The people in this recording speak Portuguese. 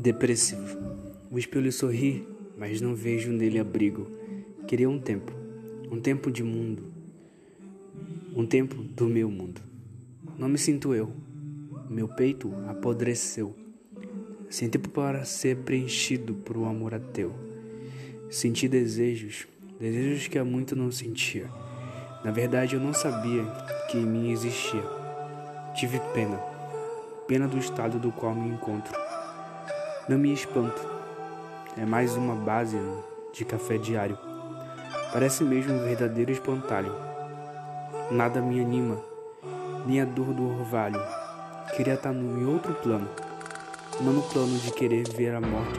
Depressivo. O espelho sorri, mas não vejo nele abrigo. Queria um tempo, um tempo de mundo, um tempo do meu mundo. Não me sinto eu. Meu peito apodreceu. Sem tempo para ser preenchido por um amor ateu. Senti desejos, desejos que há muito não sentia. Na verdade, eu não sabia que em mim existia. Tive pena, pena do estado do qual me encontro. Não me espanto. É mais uma base de café diário. Parece mesmo um verdadeiro espantalho. Nada me anima, nem a dor do orvalho. Queria estar em outro plano, não no plano de querer ver a morte